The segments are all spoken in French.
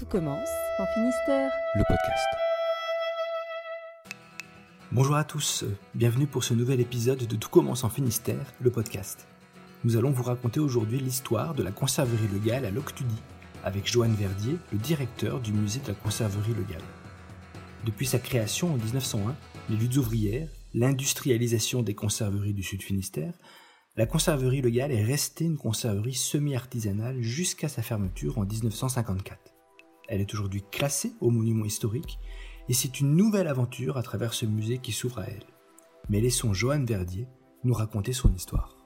Tout commence en Finistère. le podcast. Bonjour à tous, bienvenue pour ce nouvel épisode de Tout commence en Finistère, le podcast. Nous allons vous raconter aujourd'hui l'histoire de la conserverie Le Gall à Loctudy, avec Joanne Verdier, le directeur du musée de la conserverie Le Gall. Depuis sa création en 1901, les luttes ouvrières, l'industrialisation des conserveries du Sud Finistère, la conserverie Le Gall est restée une conserverie semi-artisanale jusqu'à sa fermeture en 1954. Elle est aujourd'hui classée au monument historique et c'est une nouvelle aventure à travers ce musée qui s'ouvre à elle. Mais laissons Joanne Verdier nous raconter son histoire.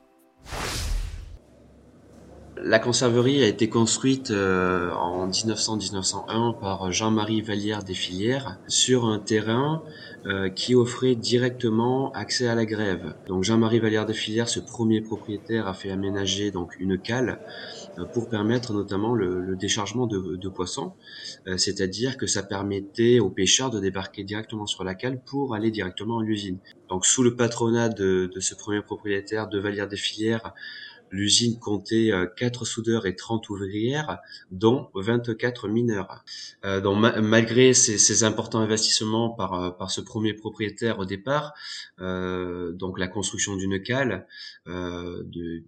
La conserverie a été construite euh, en 1900-1901 par Jean-Marie Vallière des Filières sur un terrain euh, qui offrait directement accès à la grève. Donc Jean-Marie Vallière des Filières, ce premier propriétaire, a fait aménager donc une cale euh, pour permettre notamment le, le déchargement de, de poissons, euh, c'est-à-dire que ça permettait aux pêcheurs de débarquer directement sur la cale pour aller directement à l'usine. Donc sous le patronat de, de ce premier propriétaire de Vallière des Filières, L'usine comptait 4 soudeurs et 30 ouvrières, dont 24 mineurs. Euh, donc ma malgré ces, importants investissements par, par ce premier propriétaire au départ, euh, donc la construction d'une cale, euh, de,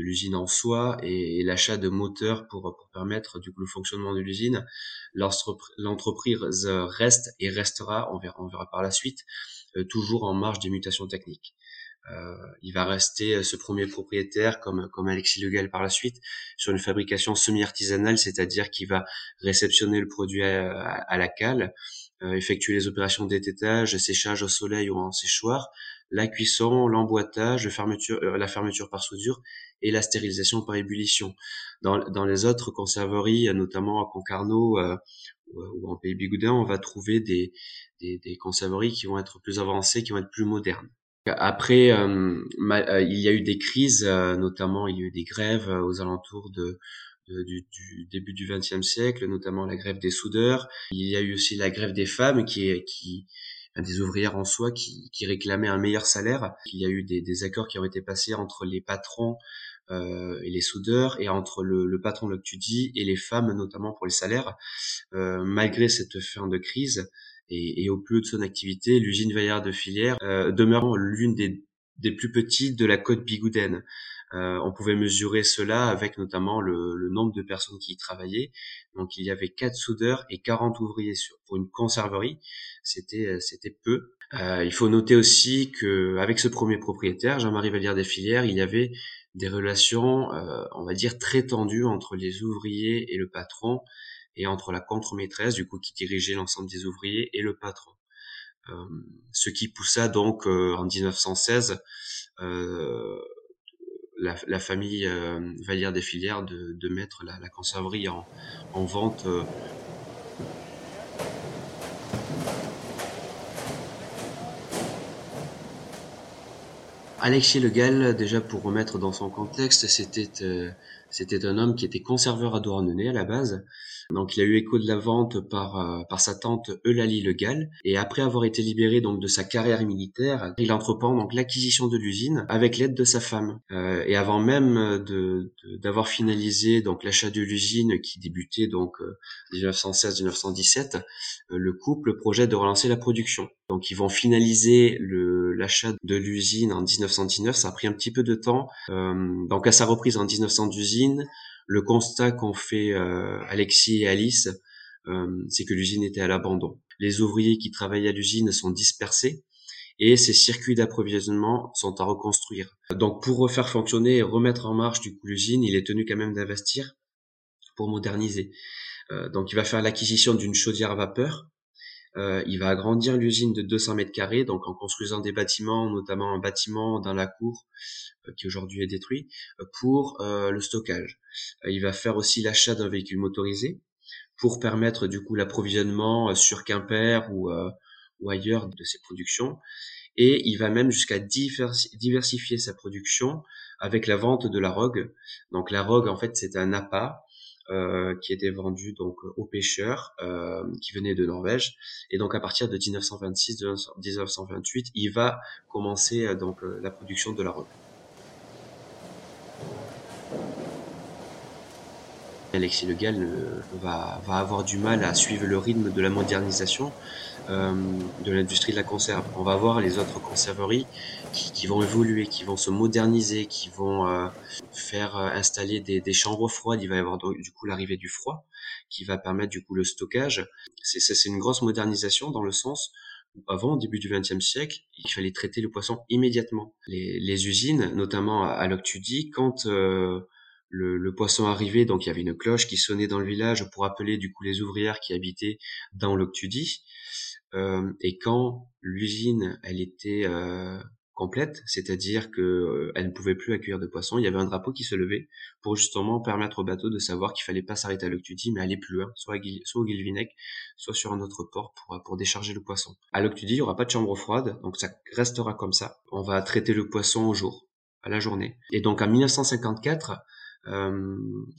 l'usine en soi et, l'achat de moteurs pour, permettre du le fonctionnement de l'usine, l'entreprise reste et restera, on verra, par la suite, euh, toujours en marge des mutations techniques. Euh, il va rester euh, ce premier propriétaire, comme, comme Alexis Legal par la suite, sur une fabrication semi-artisanale, c'est-à-dire qu'il va réceptionner le produit à, à, la cale, euh, effectuer les opérations d'ététage, séchage au soleil ou en séchoir, la cuisson, l'emboîtage, fermeture, la fermeture par soudure et la stérilisation par ébullition. Dans, dans les autres conserveries, notamment à Concarneau euh, ou en Pays Bigoudin, on va trouver des, des, des conserveries qui vont être plus avancées, qui vont être plus modernes. Après, euh, ma, il y a eu des crises, euh, notamment il y a eu des grèves euh, aux alentours de, de du, début du XXe siècle, notamment la grève des soudeurs. Il y a eu aussi la grève des femmes, qui qui des ouvrières en soi qui, réclamaient un meilleur salaire. Il y a eu des, accords qui ont été passés entre les patrons euh, et les soudeurs et entre le, le patron Loctudy et les femmes, notamment pour les salaires. Euh, malgré cette fin de crise, et, et, au plus haut de son activité, l'usine Vaillard de Filière euh, demeurant l'une des, des, plus petites de la côte bigoudaine. Euh, on pouvait mesurer cela avec notamment le, le, nombre de personnes qui y travaillaient. Donc il y avait 4 soudeurs et 40 ouvriers sur, pour une conserverie. C'était euh, c'était peu. Euh, il faut noter aussi que avec ce premier propriétaire, Jean-Marie Vallière des Filières, il y avait des relations, euh, on va dire, très tendues entre les ouvriers et le patron et entre la contre-maîtresse, du coup, qui dirigeait l'ensemble des ouvriers, et le patron. Euh, ce qui poussa donc euh, en 1916 euh, la, famille Vallière des Filières de, mettre la, conserverie en, en vente. Alexis Le Gall, déjà pour remettre dans son contexte, c'était c'était un homme qui était conserveur à Douarnenez à la base, donc il a eu écho de la vente par euh, par sa tante Eulalie Le Gall et après avoir été libéré donc de sa carrière militaire, il entreprend donc l'acquisition de l'usine avec l'aide de sa femme. Euh, et avant même de d'avoir finalisé donc l'achat de l'usine qui débutait donc 1916-1917, euh, euh, le couple projette de relancer la production. Donc ils vont finaliser le l'achat de l'usine en 1919, ça a pris un petit peu de temps. Euh, donc à sa reprise en 1900 d'usine, le constat qu'ont fait euh, Alexis et Alice, euh, c'est que l'usine était à l'abandon. Les ouvriers qui travaillaient à l'usine sont dispersés et ces circuits d'approvisionnement sont à reconstruire. Donc pour refaire fonctionner et remettre en marche du coup l'usine, il est tenu quand même d'investir pour moderniser. Euh, donc il va faire l'acquisition d'une chaudière à vapeur. Euh, il va agrandir l'usine de 200 mètres carrés, donc en construisant des bâtiments, notamment un bâtiment dans la cour euh, qui aujourd'hui est détruit, euh, pour euh, le stockage. il va faire aussi l'achat d'un véhicule motorisé pour permettre du coup l'approvisionnement sur Quimper ou, ou ailleurs de ses productions. Et il va même jusqu'à diversifier sa production avec la vente de la rogue. Donc la rogue, en fait, c'est un appât euh, qui était vendu donc aux pêcheurs euh, qui venaient de Norvège et donc à partir de 1926-1928 il va commencer euh, donc la production de la robe. Alexis Le Gall va, va avoir du mal à suivre le rythme de la modernisation euh, de l'industrie de la conserve. On va voir les autres conserveries qui, qui vont évoluer, qui vont se moderniser, qui vont euh, faire euh, installer des, des, chambres froides. Il va y avoir du coup l'arrivée du froid qui va permettre du coup le stockage. C'est c'est une grosse modernisation dans le sens où avant, au début du XXe siècle, il fallait traiter le poisson immédiatement. Les, les usines, notamment à, à l'Octudie, quand euh, le, le, poisson arrivait, donc il y avait une cloche qui sonnait dans le village pour appeler du coup les ouvrières qui habitaient dans l'Octudie. Euh, et quand l'usine elle était euh, complète, c'est-à-dire que euh, elle ne pouvait plus accueillir de poissons, il y avait un drapeau qui se levait pour justement permettre au bateau de savoir qu'il fallait pas s'arrêter à l'Octudie, mais aller plus loin, soit, soit au Guilvinec, soit sur un autre port pour, pour décharger le poisson. À l'Octudie, il y aura pas de chambre froide, donc ça restera comme ça. On va traiter le poisson au jour, à la journée. Et donc en 1954, euh,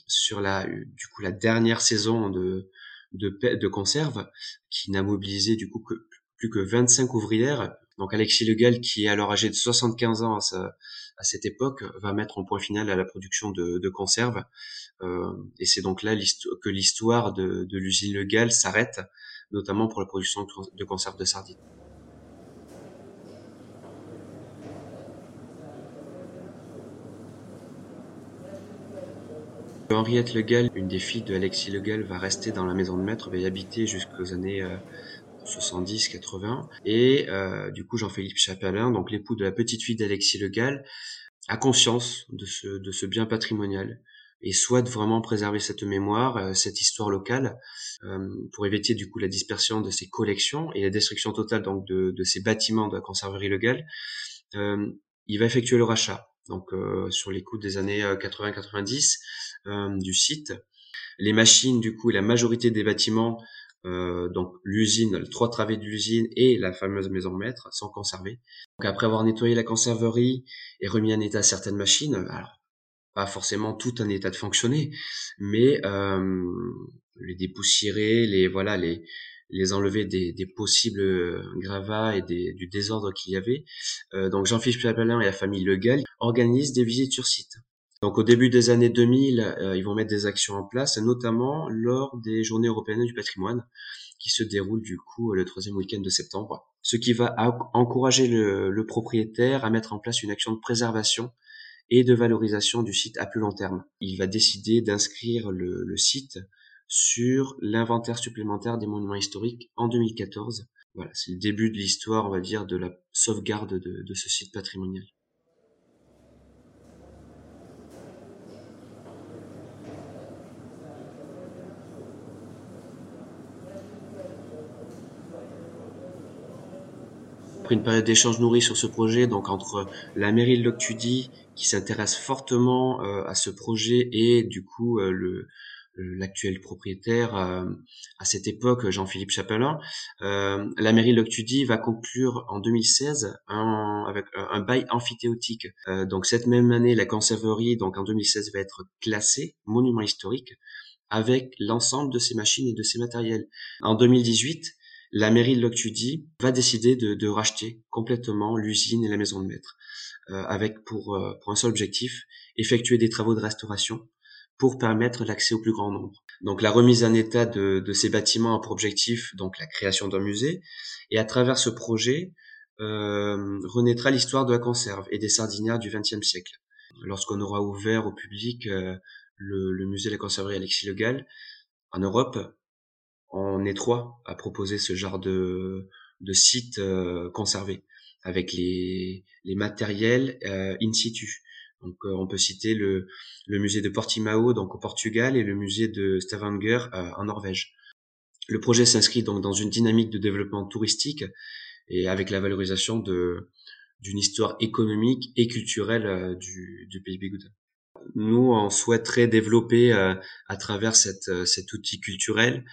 sur la du coup la dernière saison de de, de conserve qui n'a mobilisé du coup que plus que 25 ouvrières. Donc Alexis Legal, qui est alors âgé de 75 ans à, à cette époque, va mettre en point final à la production de, de conserve. Euh, et c'est donc là que l'histoire de, de l'usine Legal s'arrête, notamment pour la production de conserve de sardines. Henriette Legal, une des filles de Alexis Legal, va rester dans la maison de maître, va y habiter jusqu'aux années 70-80. Euh, et euh, du coup, Jean-Philippe Chapelin, donc l'époux de la petite fille d'Alexis Legal, a conscience de ce, bien patrimonial et souhaite vraiment préserver cette mémoire, euh, cette histoire locale, pour éviter du coup la dispersion de ses collections et la destruction totale donc de, de ces bâtiments de la conserverie légale. Euh, il va effectuer le rachat donc euh, sur les coups des années 80-90 euh, euh, du site. Les machines, du coup, la majorité des bâtiments, donc l'usine, les trois travées de l'usine et la fameuse maison maître sont conservés. Donc après avoir nettoyé la conserverie et remis en état certaines machines, alors pas forcément tout en état de fonctionner, mais les dépoussiérer, les voilà les les enlever des, des possibles euh, gravats et des, du désordre qu'il y avait. Euh, donc Jean-Philippe Chapelin et la famille Le Gall organisent des visites sur site. Donc au début des années 2000, euh, ils vont mettre des actions en place, notamment lors des Journées européennes du patrimoine, qui se déroulent du coup le troisième week-end de septembre. Ce qui va encourager le, le propriétaire à mettre en place une action de préservation et de valorisation du site à plus long terme. Il va décider d'inscrire le, le site sur l'inventaire supplémentaire des monuments historiques en 2014. Voilà, c'est le début de l'histoire, on va dire, de la sauvegarde de, ce site patrimonial. Après une période d'échange nourri sur ce projet, donc entre la mairie de Loctudie, qui s'intéresse fortement euh, à ce projet, et du coup euh, le, l'actuel propriétaire euh, à cette époque, Jean-Philippe Chapelin. Euh, la mairie Loctudie va conclure en 2016 un, avec un bail amphithéotique. Euh, donc cette même année, la conserverie, donc en 2016, va être classée monument historique avec l'ensemble de ses machines et de ses matériels. En 2018, la mairie de Loctudie va décider de, de racheter complètement l'usine et la maison de maître, euh, avec pour, pour un seul objectif, effectuer des travaux de restauration pour permettre l'accès au plus grand nombre. Donc la remise en état de, de, ces bâtiments a pour objectif donc la création d'un musée et à travers ce projet euh, renaîtra l'histoire de la conserve et des sardinières du XXe siècle. Lorsqu'on aura ouvert au public euh, le, le, musée de la conserverie Alexis Le Gall en Europe, on est trois à proposer ce genre de, de site euh, conservé avec les, les matériels euh, in situ. Donc euh, on peut citer le, musée de Portimao donc au Portugal et le musée de Stavanger euh, en Norvège. Le projet s'inscrit donc dans une dynamique de développement touristique et avec la valorisation d'une histoire économique et culturelle euh, du, pays Bigouden. Nous, on souhaiterait développer à travers cet outil culturel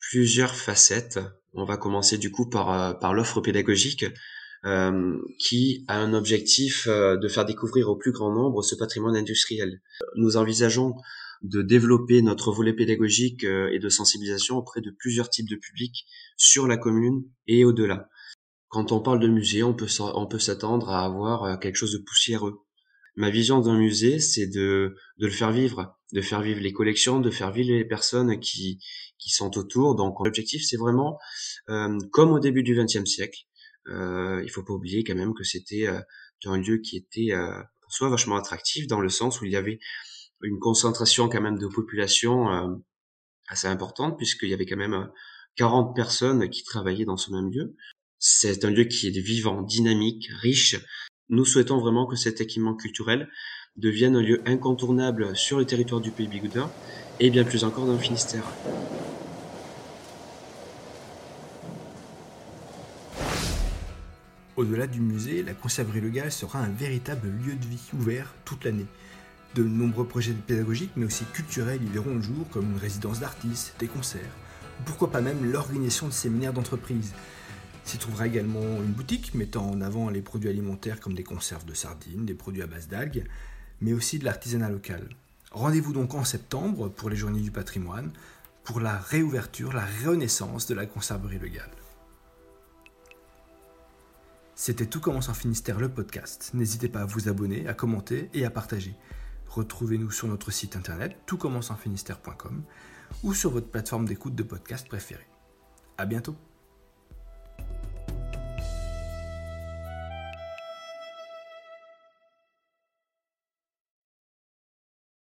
plusieurs facettes. On va commencer du coup par l'offre pédagogique euh, qui a un objectif euh, de faire découvrir au plus grand nombre ce patrimoine industriel. Nous envisageons de développer notre volet pédagogique euh, et de sensibilisation auprès de plusieurs types de publics sur la commune et au-delà. Quand on parle de musée, on peut, s'attendre à avoir quelque chose de poussiéreux. ma vision d'un musée, c'est de, de le faire vivre, de faire vivre les collections, de faire vivre les personnes qui, qui sont autour. Donc l'objectif, c'est vraiment, euh, comme au début du XXe siècle, euh, il faut pas oublier quand même que c'était euh, un lieu qui était euh, soi vachement attractif dans le sens où il y avait une concentration quand même de population euh, assez importante puisqu'il y avait quand même 40 personnes qui travaillaient dans ce même lieu. C'est un lieu qui est vivant, dynamique, riche, nous souhaitons vraiment que cet équipement culturel devienne un lieu incontournable sur le territoire du Pays Bigoudin et bien plus encore dans le Finistère. Au-delà du musée, la conserverie Le Gall sera un véritable lieu de vie ouvert toute l'année. De nombreux projets pédagogiques mais aussi culturels y verront le jour comme une résidence d'artistes, des concerts, pourquoi pas même l'organisation de séminaires d'entreprise. S'y trouvera également une boutique mettant en avant les produits alimentaires comme des conserves de sardines, des produits à base d'algues, mais aussi de l'artisanat local. Rendez-vous donc en septembre pour les Journées du patrimoine, pour la réouverture, la renaissance de la conserverie Le C'était Tout commence en Finistère le podcast. N'hésitez pas à vous abonner, à commenter et à partager. Retrouvez-nous sur notre site internet toutcommenceenfinistère.com ou sur votre plateforme d'écoute de podcast préférée. À bientôt.